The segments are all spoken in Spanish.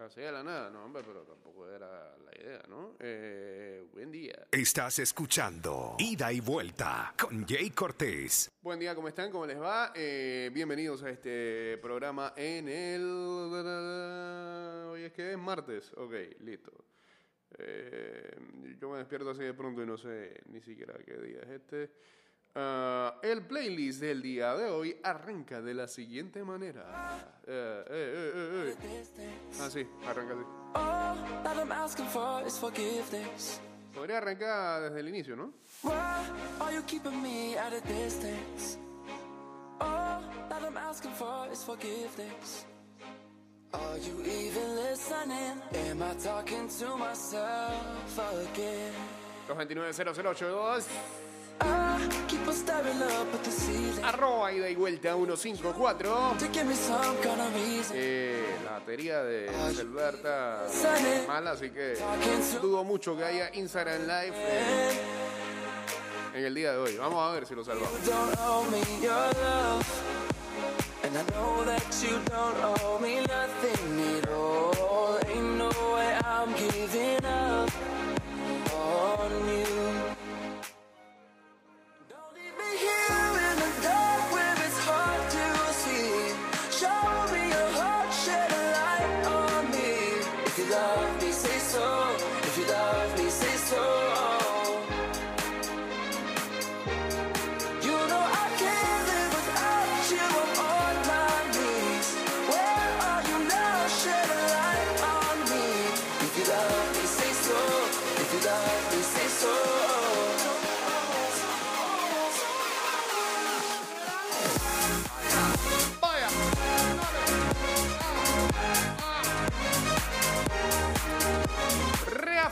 Así de la nada, no, hombre, pero tampoco era la idea, ¿no? Eh, buen día. Estás escuchando Ida y Vuelta con Jay Cortés. Buen día, ¿cómo están? ¿Cómo les va? Eh, bienvenidos a este programa en el... Hoy es que es martes. Ok, listo. Eh, yo me despierto así de pronto y no sé ni siquiera qué día es este. Ah, el playlist del día de hoy arranca de la siguiente manera. Eh, eh, eh, eh. Ah, sí, arranca así. Forgiveness. Podría arrancar desde el inicio, ¿no? Why are you even listening? Am I talking to myself again? 229-0082. Arroba ida y vuelta 154. to give me some kind of reason. Eh, la batería de Alberta mala, así que dudo mucho que haya Instagram Live eh, en el día de hoy. Vamos a ver si lo salvamos.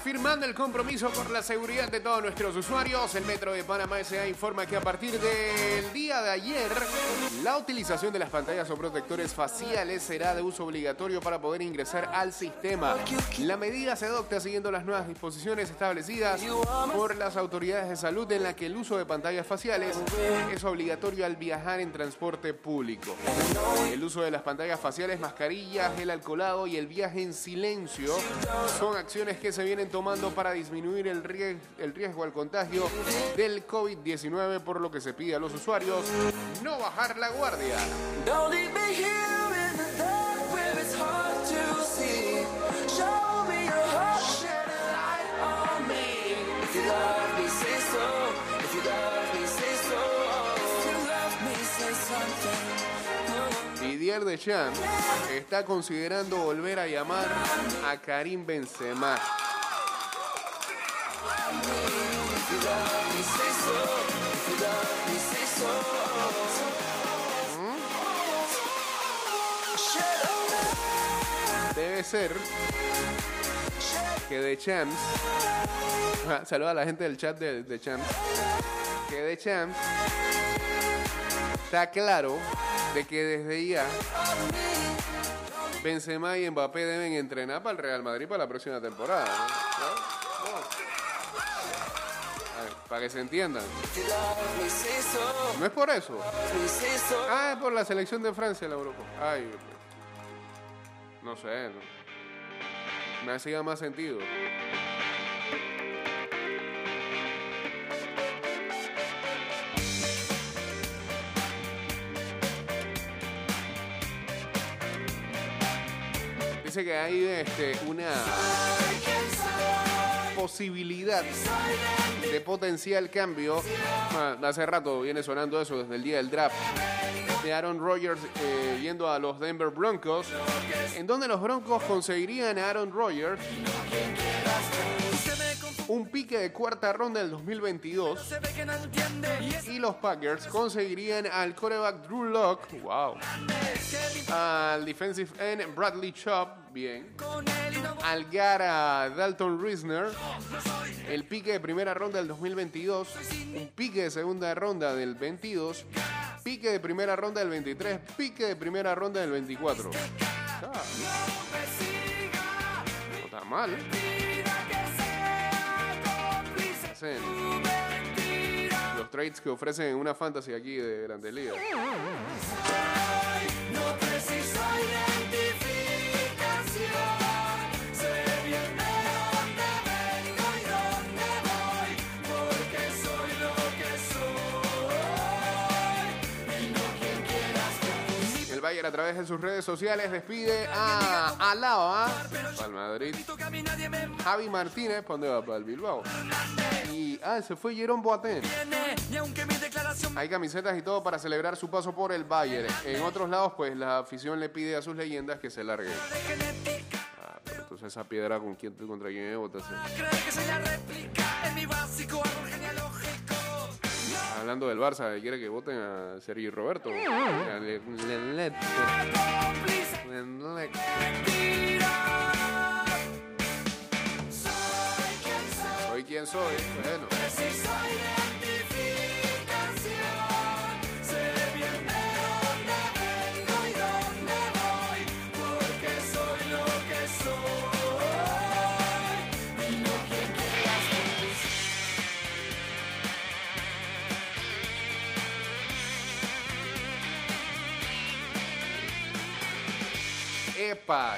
Reafirmando el compromiso por la seguridad de todos nuestros usuarios, el Metro de Panamá S.A. informa que a partir del día de ayer, la utilización de las pantallas o protectores faciales será de uso obligatorio para poder ingresar al sistema. La medida se adopta siguiendo las nuevas disposiciones establecidas por las autoridades de salud en la que el uso de pantallas faciales es obligatorio al viajar en transporte público. El uso de las pantallas faciales, mascarillas, el alcoholado y el viaje en silencio son acciones que se vienen tomando para disminuir el riesgo, el riesgo al contagio del COVID-19, por lo que se pide a los usuarios no bajar la guardia. Didier Deschamps está considerando volver a llamar a Karim Benzema. Debe ser que Deschamps, Ah, saluda a la gente del chat de Deschamps, que Deschamps está claro de que desde ya Benzema y Mbappé deben entrenar para el Real Madrid para la próxima temporada. Para que se entiendan. No es por eso. Ah, es por la selección de Francia la Europa. Ay, no sé. no. Me hacía más sentido. Dice que hay este, una posibilidad de potencial cambio. Ah, Hace rato viene sonando eso desde el día del draft. De Aaron Rodgers eh, yendo a los Denver Broncos, en donde los Broncos conseguirían a Aaron Rodgers un pique de cuarta ronda del 2022 y los Packers conseguirían al coreback Drew Lock, wow, al defensive end Bradley Chubb, bien, al Gara Dalton Risner, el pique de primera ronda del 2022, un pique de segunda ronda del 22, pique de primera ronda del 23, pique de primera ronda del 24. Ah, no está mal. Los trades que ofrecen en una fantasy aquí de Grande Liga. Bayern a través de sus redes sociales despide a Alaba el Madrid. Javi Martínez, ¿para dónde va? Para el Bilbao. Y, ah, se fue Jerón Boateng. Hay camisetas y todo para celebrar su paso por el Bayern. En otros lados, pues la afición le pide a sus leyendas que se larguen. Ah, pero entonces esa piedra con quién, contra quién es Hablando del Barça, quiere que voten a Sergi Roberto. Soy quien soy. Bueno,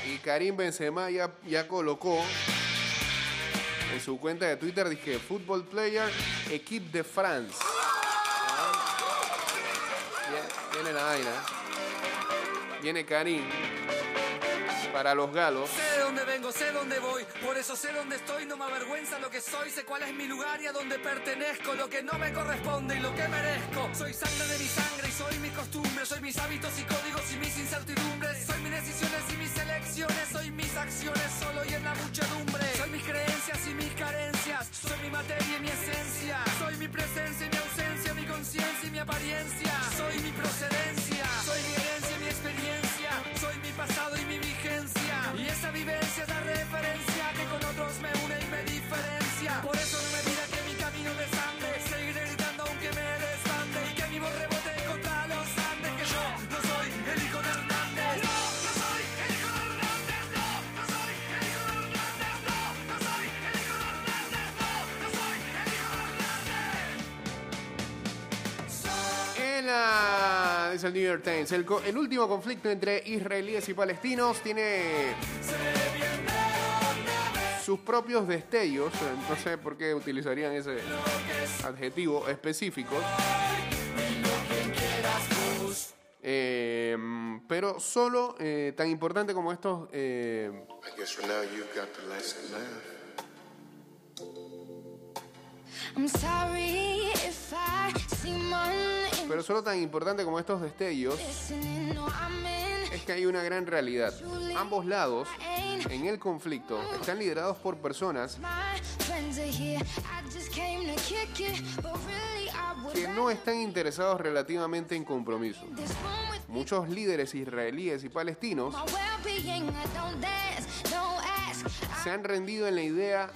Y Karim Benzema ya, ya colocó en su cuenta de Twitter, dije, Football Player, Equipe de France. Viene la vaina. Viene Karim para los galos. Sé dónde voy, por eso sé dónde estoy, no me avergüenza lo que soy, sé cuál es mi lugar y a dónde pertenezco, lo que no me corresponde y lo que merezco. Soy sangre de mi sangre y soy mis costumbres, soy mis hábitos y códigos y mis incertidumbres, soy mis decisiones y mis elecciones, soy mis acciones solo y en la muchedumbre, soy mis creencias y mis carencias, soy mi materia y mi esencia, soy mi presencia y mi ausencia, mi conciencia y mi apariencia, soy mi procedencia, soy mi herencia y mi experiencia, soy mi pasado y mi vigencia. Y esa vivencia es la referencia que con otros me une y me diferencia. El New York Times, el, el último conflicto entre israelíes y palestinos tiene sus propios destellos, eh, no sé por qué utilizarían ese adjetivo específico, Eh, pero solo eh, tan importante como estos eh, pero solo tan importante como estos destellos es que hay una gran realidad. Ambos lados en el conflicto están liderados por personas que no están interesados relativamente en compromiso. Muchos líderes israelíes y palestinos se han rendido en la idea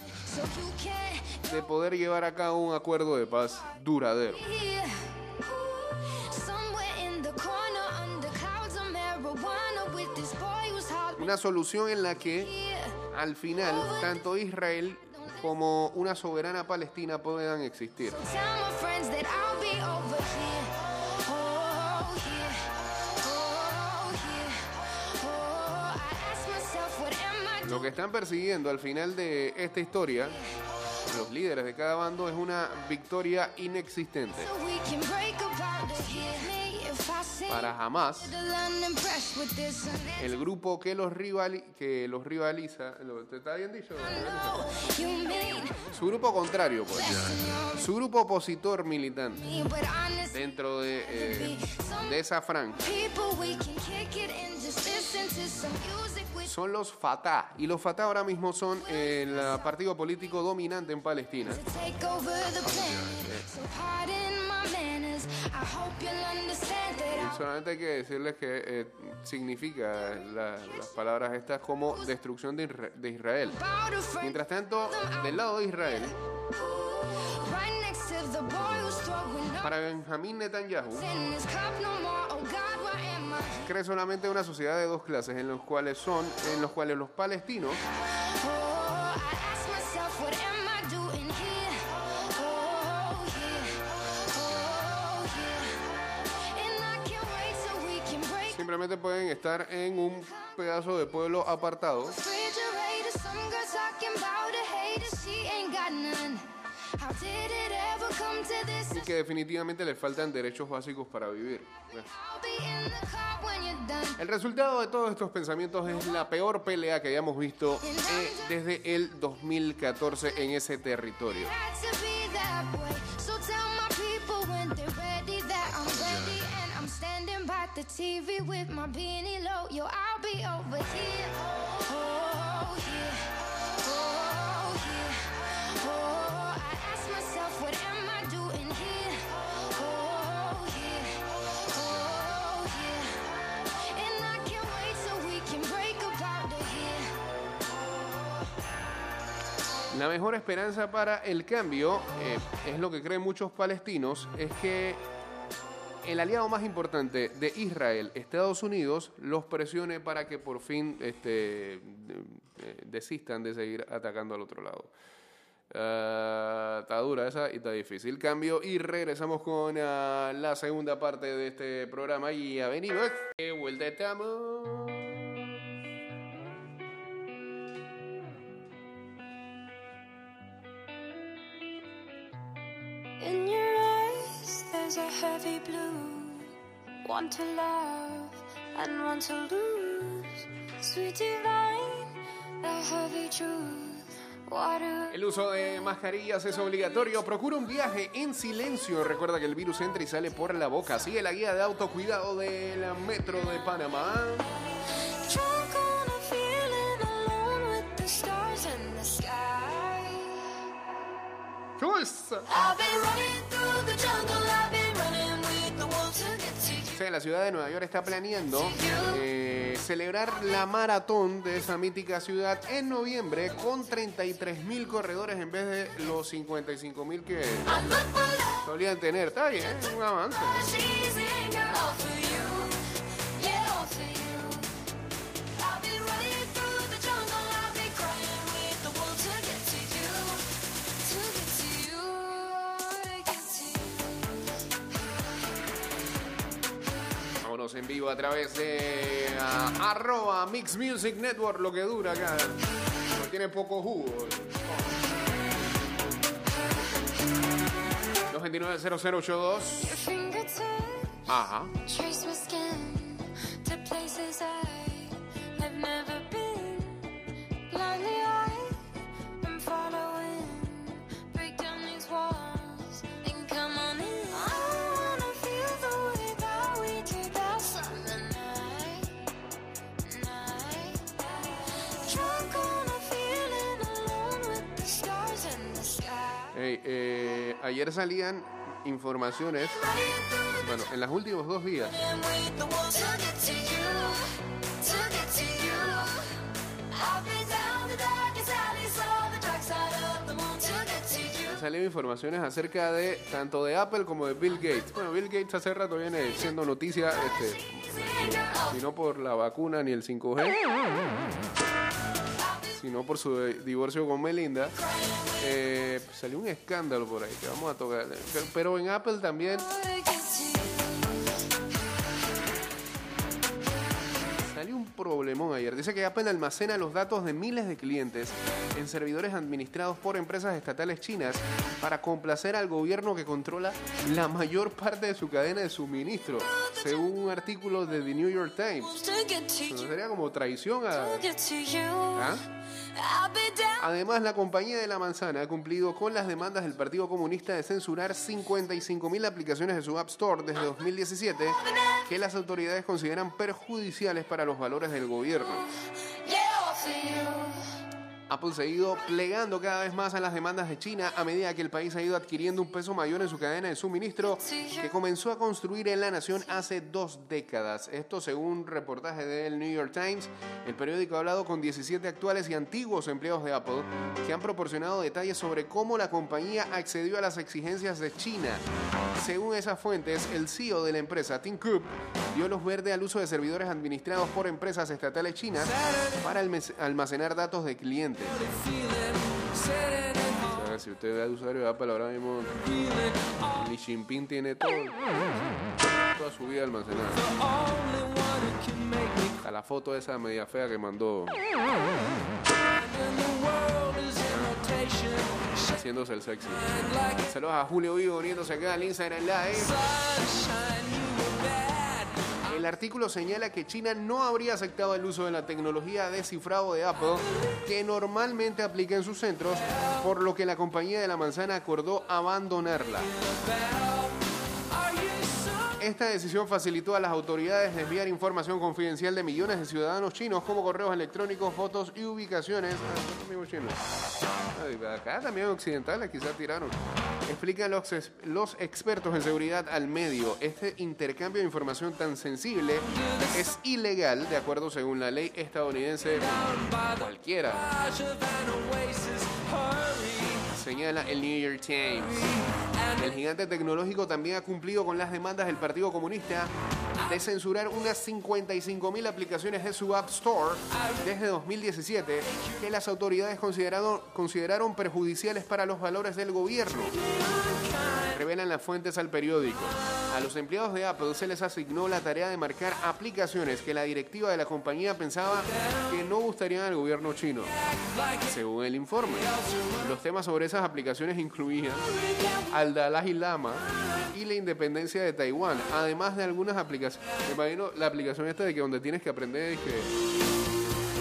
de poder llevar a cabo un acuerdo de paz duradero. Una solución en la que al final tanto Israel como una soberana Palestina puedan existir. Lo que están persiguiendo al final de esta historia, los líderes de cada bando, es una victoria inexistente. Para jamás, el grupo que los, rivali- que los rivaliza, ¿te está bien dicho? Su grupo contrario, pues. Su grupo opositor militante dentro de, eh, de esa franja son los Fatah. Y los Fatah ahora mismo son el partido político dominante en Palestina. Y solamente hay que decirles que eh, significa la- las palabras estas como destrucción de, Isra- de Israel. Mientras tanto, del lado de Israel, para Benjamín Netanyahu, cree solamente una sociedad de dos clases en los cuales son, en los cuales los palestinos simplemente pueden estar en un pedazo de pueblo apartado y que definitivamente les faltan derechos básicos para vivir. Done. El resultado de todos estos pensamientos es la peor pelea que hayamos visto eh, desde el 2014 en ese territorio. La mejor esperanza para el cambio, eh, es lo que creen muchos palestinos, es que el aliado más importante de Israel, Estados Unidos, los presione para que por fin este, eh, desistan de seguir atacando al otro lado. Ah, está dura esa y está difícil. Cambio y regresamos con ah, la segunda parte de este programa y ya venimos. De vuelta estamos. There's a heavy blue. One to love and one to lose. Sweet divine, the heavy truth. El uso de mascarillas es obligatorio. Procura un viaje en silencio. Recuerda que el virus entra y sale por la boca. Sigue la guía de autocuidado de la Metro de Panamá. Drunk La ciudad de Nueva York está planeando eh, celebrar la maratón de esa mítica ciudad en noviembre con 33 mil corredores en vez de los 55 mil que solían tener. Está bien, un avance. En vivo a través de arroba Mix Music Network, lo que dura acá. Tiene poco jugo. 229-0082. Your fingertips. Ajá. Ayer salían informaciones, bueno, en los últimos dos días, salieron informaciones acerca de tanto de Apple como de Bill Gates. Bueno, Bill Gates hace rato viene siendo noticia, este, si no por la vacuna ni el 5G, sino por su divorcio con Melinda. Eh, salió un escándalo por ahí que vamos a tocar. Pero, en Apple también salió un problemón ayer. Dice que Apple almacena los datos de miles de clientes en servidores administrados por empresas estatales chinas para complacer al gobierno que controla la mayor parte de su cadena de suministro, según un artículo de The New York Times. you, sería como traición a... ¿Ah? Además, la compañía de la manzana ha cumplido con las demandas del Partido Comunista de censurar 55 mil aplicaciones de su App Store desde 2017 que las autoridades consideran perjudiciales para los valores del gobierno. Apple se ha ido plegando cada vez más a las demandas de China a medida que el país ha ido adquiriendo un peso mayor en su cadena de suministro que comenzó a construir en la nación hace dos décadas. Esto según reportaje del New York Times. El periódico ha hablado con 17 actuales y antiguos empleados de Apple que han proporcionado detalles sobre cómo la compañía accedió a las exigencias de China. Según esas fuentes, el CEO de la empresa, Tim Cook, dio luz verde al uso de servidores administrados por empresas estatales chinas para almac- almacenar datos de clientes. Si usted es usuario de Apple ahora mismo, Li Jinping tiene todo, toda su vida almacenada. A la foto esa media fea que mandó. haciéndose el sexy. Saludos a Julio Vivo uniéndose acá al Instagram Live. El artículo señala que China no habría aceptado el uso de la tecnología de cifrado de Apple que normalmente aplica en sus centros, por lo que la compañía de la manzana acordó abandonarla. Esta decisión facilitó a las autoridades desviar información confidencial de millones de ciudadanos chinos como correos electrónicos, fotos y ubicaciones. Ah, Acá también occidentales quizás tiraron. Explican los, los expertos en seguridad al medio. Este intercambio de información tan sensible es ilegal, de acuerdo según la ley estadounidense cualquiera. Señala el New York Times. El gigante tecnológico también ha cumplido con las demandas del Partido Comunista de censurar unas 55.000 aplicaciones de su App Store desde 2017 que las autoridades consideraron, consideraron perjudiciales para los valores del gobierno. Revelan las fuentes al periódico. A los empleados de Apple se les asignó la tarea de marcar aplicaciones que la directiva de la compañía pensaba que no gustarían al gobierno chino. Según el informe, los temas sobre esas aplicaciones incluían al Dalai Lama y la independencia de Taiwán, además de algunas aplicaciones. Me imagino la aplicación esta de que donde tienes que aprender es que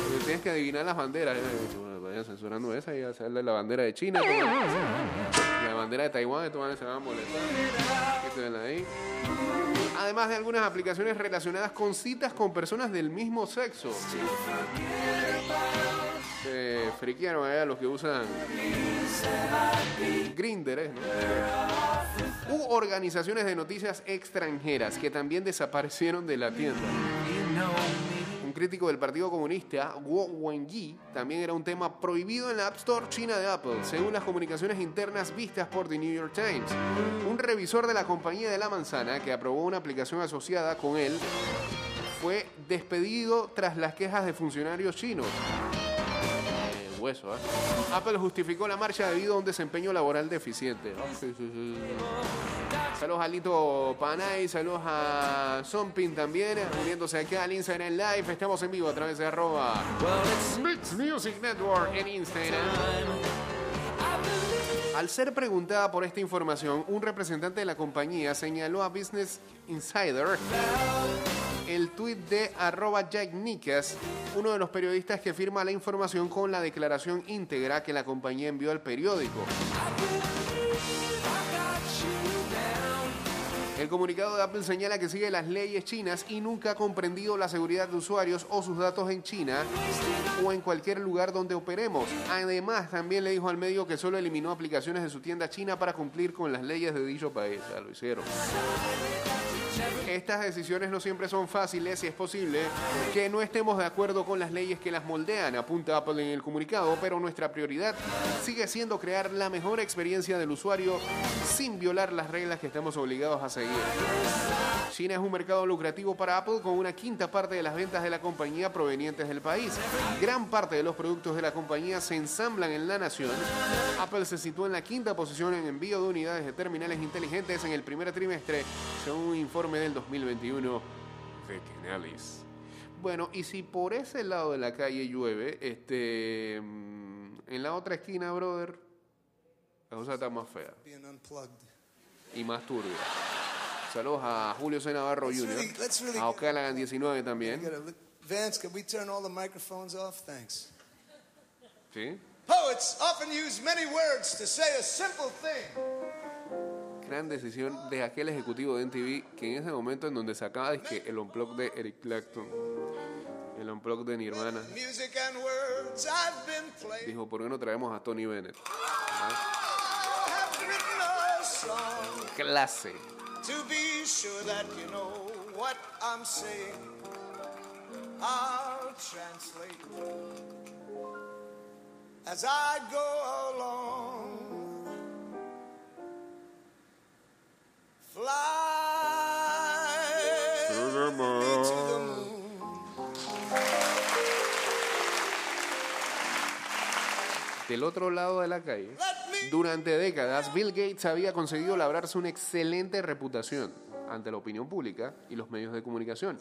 donde tienes que adivinar las banderas. Eh, bueno, Vayan censurando esa y hacerle la bandera de China. Bandera de Taiwán, estos manes se van a. Además de algunas aplicaciones relacionadas con citas con personas del mismo sexo. Se friquearon allá los que usan Grindr, ¿eh? ¿no? U organizaciones de noticias extranjeras que también desaparecieron de la tienda. Crítico del Partido Comunista, Guo Wenyi, también era un tema prohibido en la App Store china de Apple, según las comunicaciones internas vistas por The New York Times. Un revisor de la compañía de la manzana que aprobó una aplicación asociada con él fue despedido tras las quejas de funcionarios chinos. Hueso, ¿eh? Apple justificó la marcha debido a un desempeño laboral deficiente. Sí, sí, sí. Saludos a Lito Panay, saludos a Zompin también, uniéndose acá al Instagram Live. Estamos en vivo a través de arroba Mix Music Network en Instagram. Al ser preguntada por esta información, un representante de la compañía señaló a Business Insider el tuit de arroba Jack Nickas, uno de los periodistas que firma la información con la declaración íntegra que la compañía envió al periódico. El comunicado de Apple señala que sigue las leyes chinas y nunca ha comprendido la seguridad de usuarios o sus datos en China o en cualquier lugar donde operemos. Además, también le dijo al medio que solo eliminó aplicaciones de su tienda china para cumplir con las leyes de dicho país. Ya lo hicieron. Estas decisiones no siempre son fáciles y es posible que no estemos de acuerdo con las leyes que las moldean, apunta Apple en el comunicado, pero nuestra prioridad sigue siendo crear la mejor experiencia del usuario sin violar las reglas que estamos obligados a seguir. China es un mercado lucrativo para Apple con una quinta parte de las ventas de la compañía provenientes del país. Gran parte de los productos de la compañía se ensamblan en la nación. Apple se sitúa en la quinta posición en envío de unidades de terminales inteligentes en el primer trimestre, según un informe del 2021 de Canalys. Bueno, y si por ese lado de la calle llueve, este, mm, en la otra esquina, brother, la cosa está más fea y más turbia. Saludos a Julio C. Navarro Jr., really- really a Ocalagan 19 We también. Vance, can we turn all the microphones off? Thanks. ¿Sí? Poets often use many words to say a simple thing. Gran decisión de aquel ejecutivo de NTV que en ese momento en donde sacaba que el unplug de Eric Clapton, el unplug de Nirvana, dijo, ¿por qué no traemos a Tony Bennett? I've written a song Clase. to be sure that you know what I'm saying. I'll translate as I go along. Fly me to the moon. Del otro lado de la calle, durante décadas, Bill Gates había conseguido labrarse una excelente reputación ante la opinión pública y los medios de comunicación.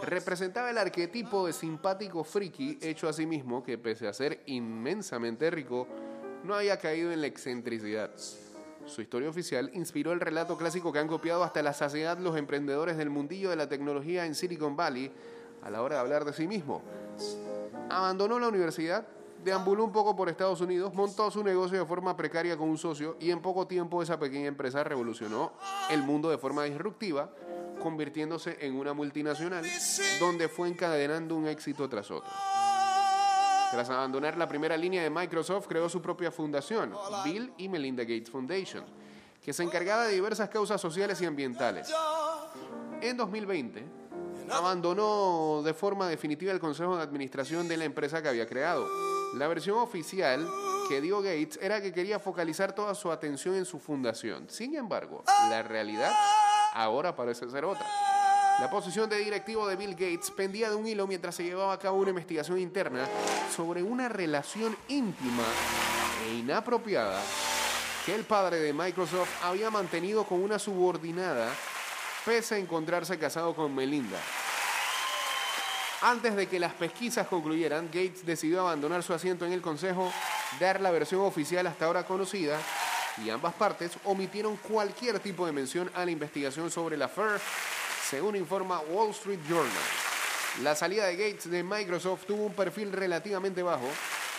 Representaba el arquetipo de simpático friki hecho a sí mismo que pese a ser inmensamente rico, no había caído en la excentricidad. Su historia oficial inspiró el relato clásico que han copiado hasta la saciedad los emprendedores del mundillo de la tecnología en Silicon Valley a la hora de hablar de sí mismo. Abandonó la universidad, deambuló un poco por Estados Unidos, montó su negocio de forma precaria con un socio y en poco tiempo esa pequeña empresa revolucionó el mundo de forma disruptiva, convirtiéndose en una multinacional donde fue encadenando un éxito tras otro. Tras abandonar la primera línea de Microsoft, creó su propia fundación, Bill y Melinda Gates Foundation, que se encargaba de diversas causas sociales y ambientales. En 2020, abandonó de forma definitiva el consejo de administración de la empresa que había creado. La versión oficial que dio Gates era que quería focalizar toda su atención en su fundación. Sin embargo, la realidad ahora parece ser otra. La posición de directivo de Bill Gates pendía de un hilo mientras se llevaba a cabo una investigación interna sobre una relación íntima e inapropiada que el padre de Microsoft había mantenido con una subordinada pese a encontrarse casado con Melinda. Antes de que las pesquisas concluyeran, Gates decidió abandonar su asiento en el consejo, dar la versión oficial hasta ahora conocida, y ambas partes omitieron cualquier tipo de mención a la investigación sobre la FAIR, según informa Wall Street Journal. La salida de Gates de Microsoft tuvo un perfil relativamente bajo,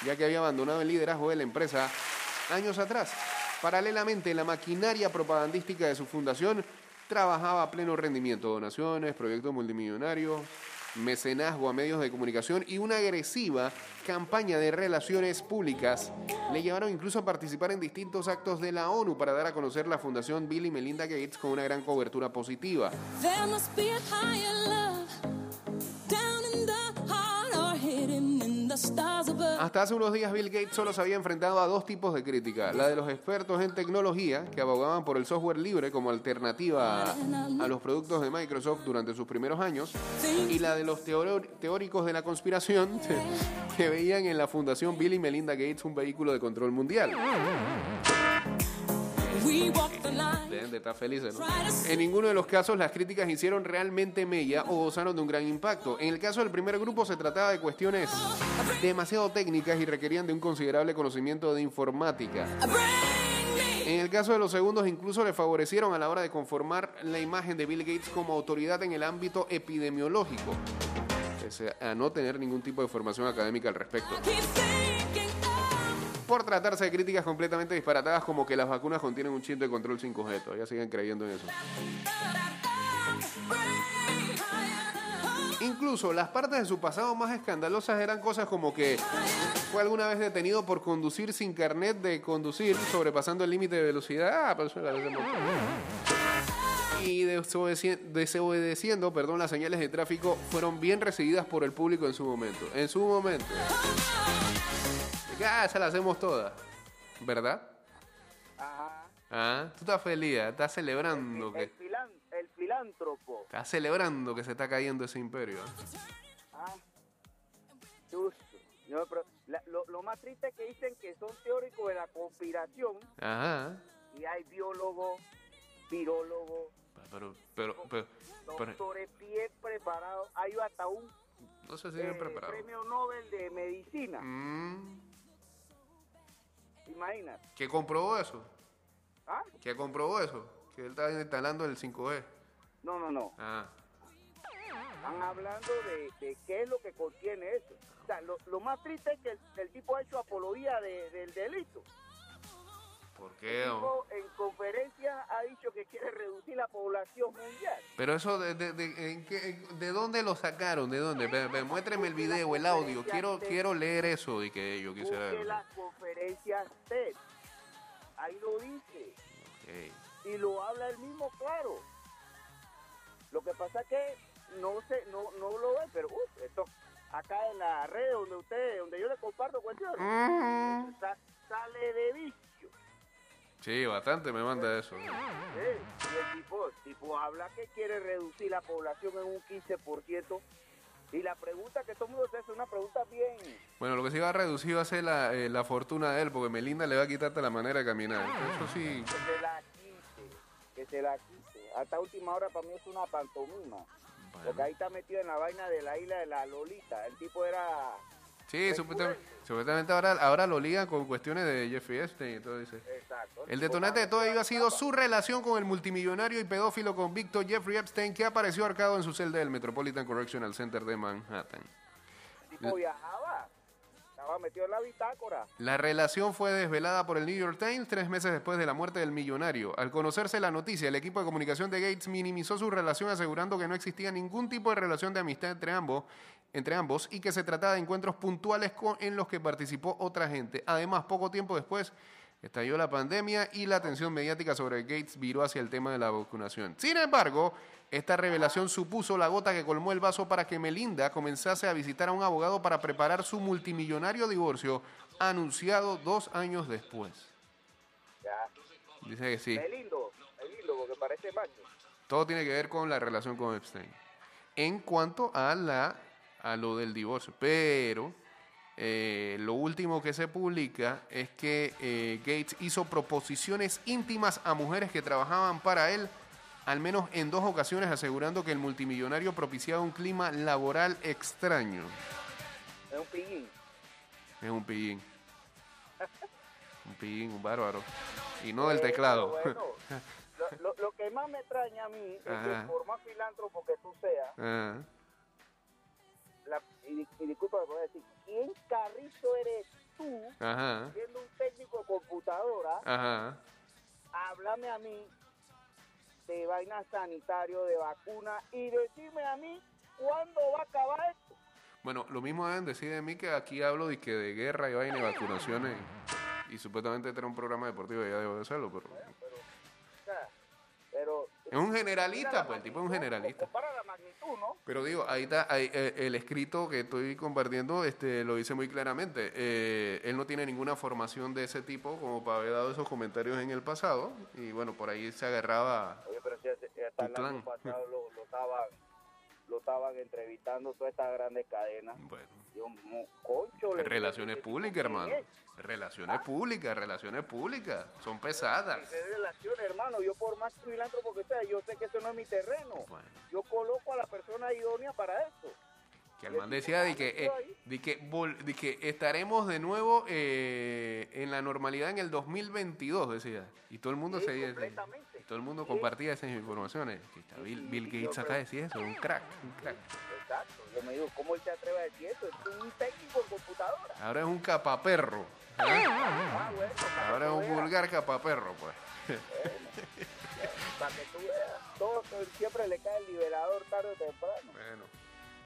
ya que había abandonado el liderazgo de la empresa años atrás. Paralelamente, la maquinaria propagandística de su fundación trabajaba a pleno rendimiento, donaciones, proyectos multimillonarios, mecenazgo a medios de comunicación y una agresiva campaña de relaciones públicas le llevaron incluso a participar en distintos actos de la ONU para dar a conocer la Fundación Bill y Melinda Gates con una gran cobertura positiva. Hasta hace unos días Bill Gates solo se había enfrentado a dos tipos de crítica, la de los expertos en tecnología que abogaban por el software libre como alternativa a, los productos de Microsoft durante sus primeros años y la de los teóricos de la conspiración que veían en la fundación Bill y Melinda Gates un vehículo de control mundial. Deben de estar felices, ¿no? En ninguno de los casos las críticas hicieron realmente mella o gozaron de un gran impacto. En el caso del primer grupo se trataba de cuestiones demasiado técnicas y requerían de un considerable conocimiento de informática. En el caso de los segundos incluso le favorecieron a la hora de conformar la imagen de Bill Gates como autoridad en el ámbito epidemiológico, pese a no tener ningún tipo de formación académica al respecto. Por tratarse de críticas completamente disparatadas como que las vacunas contienen un chip de control 5G, todavía siguen creyendo en eso. Incluso las partes de su pasado más escandalosas eran cosas como que fue alguna vez detenido por conducir sin carnet de conducir, sobrepasando el límite de velocidad. Ah, pero eso era motor. Y desobedeci- desobedeciendo, perdón, las señales de tráfico fueron bien recibidas por el público en su momento. En su momento. Ya, se la hacemos todas. ¿Verdad? Ajá. Ah, tú estás feliz, estás celebrando El, que filántropo. estás celebrando que se está cayendo ese imperio. Ah, justo. No, pero la- lo, lo más triste es que dicen que son teóricos de la conspiración Ajá. y hay biólogos, virólogos, Pero, pero, pero, pero doctores bien preparados. Hay hasta un no sé si eh, preparado. premio Nobel de medicina. Mm, Imagínate. ¿Qué comprobó eso? ¿Ah? ¿Qué comprobó eso? Que él estaba instalando el 5G. No, no, no. Ah, Están hablando de, de qué es lo que contiene eso. O sea, lo, lo más triste es que el, el tipo ha hecho apología de- del delito. ¿por qué? El tipo en conferencia ha dicho que quiere reducir la población mundial. Pero eso, de, de, de, en qué- ¿de dónde lo sacaron? ¿De dónde? Muéstreme el video, el audio. Quiero, quiero leer eso y que yo quisiera verlo. las conferencias TED. Ahí lo dice. Ok. Y lo habla él mismo, claro. Lo que pasa es que no se, no, no lo ve, pero uf, esto acá en la red donde usted, donde yo le comparto cuestiones, sa- sale de vicio. Sí, bastante me manda eso. Sí, y el tipo, el tipo habla que quiere reducir la población en un 15%. Y la pregunta que todo el mundo se hace es una pregunta bien. Bueno, lo que sí va a reducir va a ser la, eh, la fortuna de él, porque Melinda le va a quitar hasta la manera de caminar. Eso sí. Que se la quite, que se la quite. Hasta última hora para mí es una pantomima. Porque ahí está metido en la vaina de la isla de la Lolita. El tipo era Sí, supuestamente, supuestamente ahora, ahora lo ligan con cuestiones de Jeffrey Epstein y todo eso. Exacto. El detonante de todo ello ha sido su relación con el multimillonario y pedófilo convicto Jeffrey Epstein, que apareció arcado en su celda del Metropolitan Correctional Center de Manhattan. El tipo viajaba, la relación fue desvelada por el New York Times tres meses después de la muerte del millonario. Al conocerse la noticia, el equipo de comunicación de Gates minimizó su relación asegurando que no existía ningún tipo de relación de amistad entre ambos, entre ambos y que se trataba de encuentros puntuales en los que participó otra gente. Además, poco tiempo después estalló la pandemia y la atención mediática sobre Gates viró hacia el tema de la vacunación. Sin embargo, esta revelación supuso la gota que colmó el vaso para que Melinda comenzase a visitar a un abogado para preparar su multimillonario divorcio anunciado dos años después. Ya. Dice que sí. Es lindo, es lindo porque parece macho. Todo tiene que ver con la relación con Epstein. En cuanto a la a lo del divorcio. Pero eh, lo último que se publica es que eh, Gates hizo proposiciones íntimas a mujeres que trabajaban para él, al menos en dos ocasiones, asegurando que el multimillonario propiciaba un clima laboral extraño. Es un pillín. Es un pillín. Un pillín, un bárbaro. Y no del teclado. bueno, lo, que más me extraña a mí es que por más filántropo que tú seas, la- y, y disculpa voy a decir, ¿quién carrizo eres tú Ajá. siendo un técnico de computadora? Ajá. Háblame a mí de vaina sanitario, de vacuna y decirme a mí cuándo va a acabar esto. Bueno, lo mismo deben decir de mí que aquí hablo de que de guerra y vaina y vacunaciones. Y supuestamente este era un programa deportivo y ya debo de hacerlo, pero... Es un generalista, pues, el tipo es un generalista. Para la magnitud, ¿no? Pero digo, ahí está, ahí, eh, el escrito que estoy compartiendo este, lo dice muy claramente. Eh, él no tiene ninguna formación de ese tipo como para haber dado esos comentarios en el pasado. Y bueno, por ahí se agarraba... Oye, pero si hasta el año plan. pasado lo, lo estaban lo estaban entrevistando todas estas grandes cadenas. Bueno, Le- relaciones públicas, ¿quién hermano. es? Relaciones públicas, relaciones públicas. Son pesadas. ¿Qué relaciones, hermano? Yo por más filántropo que sea, yo sé que eso no es mi terreno. Bueno. Yo coloco a la persona idónea para eso. Que el man decía de que, eh, de que, de que estaremos de nuevo eh, en la normalidad en el 2022, decía. Y todo el mundo Sí, se y todo el mundo Sí. compartía esas informaciones. Bill, Bill Gates acá decía eso, un crack, un crack. Exacto. Yo me digo, ¿cómo él se atreve a decir eso? Es un técnico en computadora. Ahora es un capaperro. ¿eh? Ah, bueno, Ahora es un veas, vulgar capaperro, pues. Para que tú veas. Todo, siempre le cae el liberador tarde o temprano. Bueno.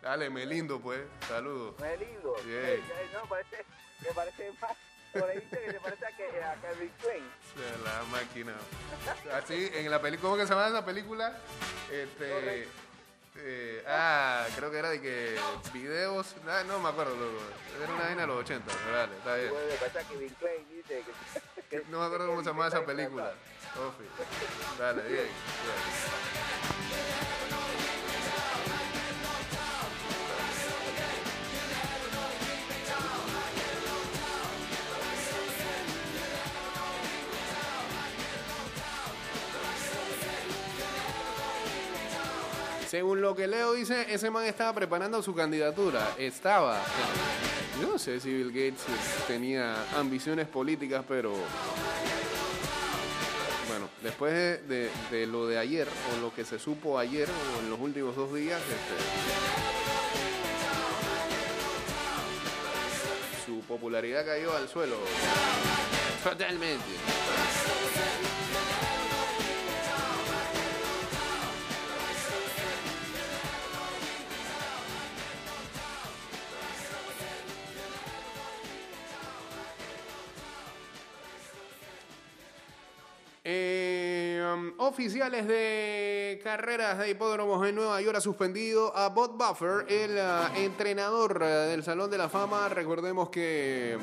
Dale, Melindo, pues. Saludos. No es lindo. Bien. Eh, eh, No, parece, me parece más. Por ahí dice que se parece a, que, a Calvin Klein. la máquina. Así, en la película, ¿cómo que se llama esa película? Este. Eh, ah, creo que era de que videos. ah, no me acuerdo, loco. Era una vaina de los 80. pero Dale, está bien. Bueno, dice que, No me acuerdo cómo se llamaba esa película. Ofi. Dale, bien. bien. Según lo que Leo dice, ese man estaba preparando su candidatura. Estaba. Yo no sé si Bill Gates tenía ambiciones políticas, pero. Bueno, después de, lo de ayer, o lo que se supo ayer, o en los últimos dos días, este, su popularidad cayó al suelo. Totalmente. Oficiales de carreras de hipódromos en Nueva York ha suspendido a Bob Buffer, el ah, entrenador ah, del Salón de la Fama. Recordemos que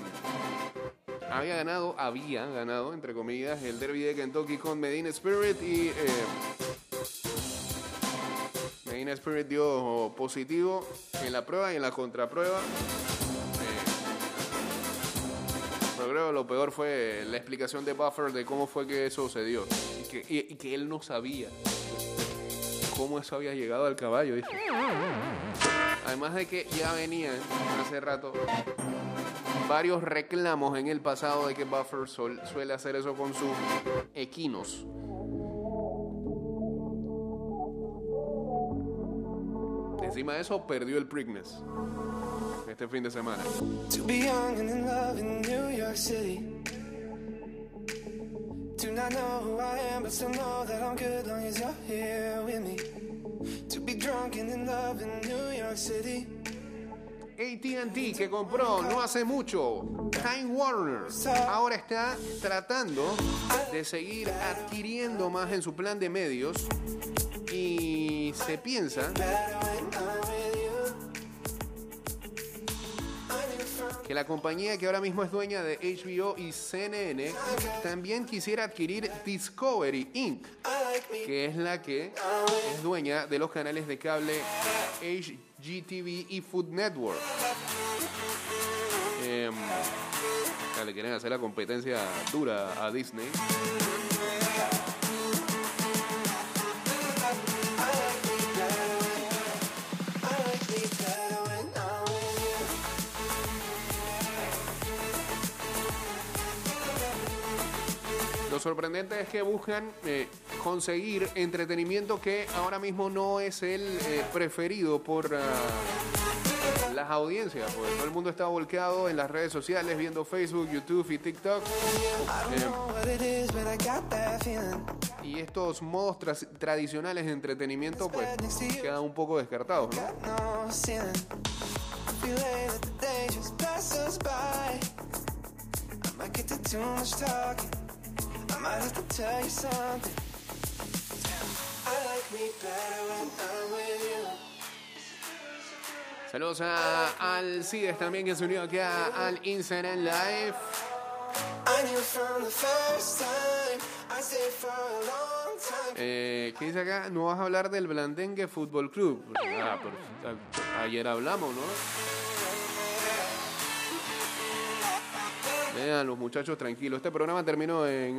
había ganado, había ganado, entre comillas, el derby de Kentucky con Medina Spirit y eh, Medina Spirit dio positivo en la prueba y en la contraprueba. Lo peor fue la explicación de Buffer de cómo fue que eso se dio. Y que, él no sabía cómo eso había llegado al caballo. Además de que ya venían hace rato varios reclamos en el pasado de que Buffer sol- suele hacer eso con sus equinos. Encima de eso, perdió el Preakness este fin de semana. To be young and in love in New York City. Do not know who I am, but still know that I'm good long as you're here with me. To be drunk and in love in New York City. ATT que compró no hace mucho Time Warner ahora está tratando de seguir adquiriendo más en su plan de medios y se piensa que la compañía que ahora mismo es dueña de HBO y CNN también quisiera adquirir Discovery Inc., que es la que es dueña de los canales de cable HGTV y Food Network. Ya le quieren hacer la competencia dura a Disney. Lo sorprendente es que buscan eh, conseguir entretenimiento que ahora mismo no es el eh, preferido por ah, las audiencias. Porque todo el mundo está volcado en las redes sociales viendo Facebook, YouTube y TikTok. Eh, y estos modos tradicionales de entretenimiento pues quedan un poco descartados. ¿no? I might get to too much talking. Might have to tell you something. I like me better when I'm with you. Saludos a Alcides también que se unió aquí a- al Instagram Live. Eh, ¿Qué dice acá? No vas a hablar del Blandengue Fútbol Club. Ah, pero, a- ayer hablamos, ¿no? Vean los muchachos tranquilos. Este programa terminó en